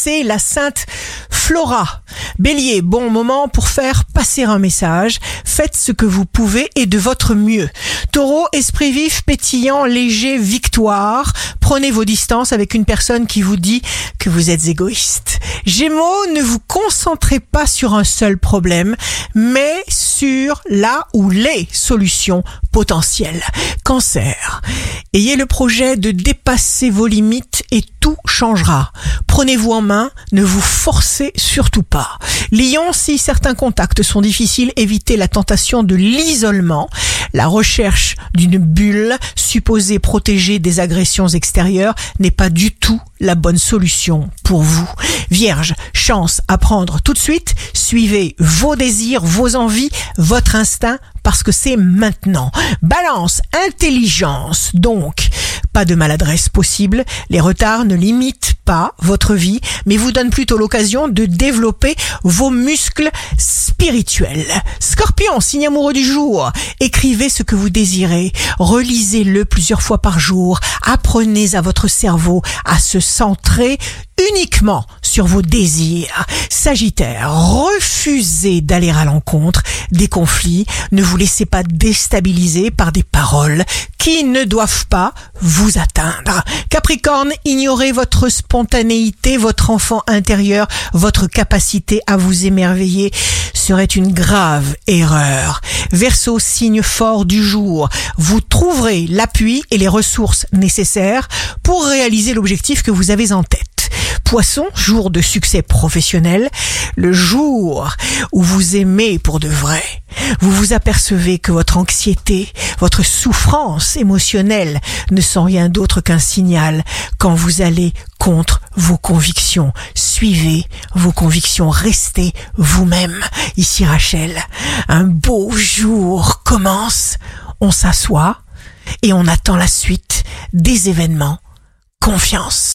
c'est la sainte Flora. Bélier, bon moment pour faire passer un message. Faites ce que vous pouvez et de votre mieux. Taureau, esprit vif, pétillant, léger, victoire. Prenez vos distances avec une personne qui vous dit que vous êtes égoïste. Gémeaux, ne vous concentrez pas sur un seul problème, mais sur la ou les solutions potentielles. Cancer, ayez le projet de dépasser vos limites et tout changera. Prenez-vous en main, ne vous forcez surtout pas. Lion, si certains contacts sont difficiles, évitez la tentation de l'isolement. La recherche d'une bulle supposée protéger des agressions extérieures n'est pas du tout la bonne solution pour vous. Vierge, chance à prendre tout de suite. Suivez vos désirs, vos envies, votre instinct parce que c'est maintenant. Balance, intelligence donc. Pas de maladresse possible. Les retards ne limitent votre vie, mais vous donnent plutôt l'occasion de développer vos muscles spirituels. Scorpion, signe amoureux du jour. Écrivez ce que vous désirez. Relisez-le plusieurs fois par jour. Apprenez à votre cerveau à se centrer uniquement sur vos désirs. Sagittaire, refusez d'aller à l'encontre des conflits. Ne vous laissez pas déstabiliser par des paroles qui ne doivent pas vous atteindre. Capricorne, ignorez votre spontanéité, votre enfant intérieur, votre capacité à vous émerveiller serait une grave erreur. Verseau, signe fort du jour, vous trouverez l'appui et les ressources nécessaires pour réaliser l'objectif que vous avez en tête. Poisson, jour de succès professionnel, le jour où vous aimez pour de vrai. Vous vous apercevez que votre anxiété, votre souffrance émotionnelle ne sont rien d'autre qu'un signal quand vous allez contre vos convictions. Suivez vos convictions, restez vous-même. Ici Rachel, un beau jour commence. On s'assoit et on attend la suite des événements. Confiance.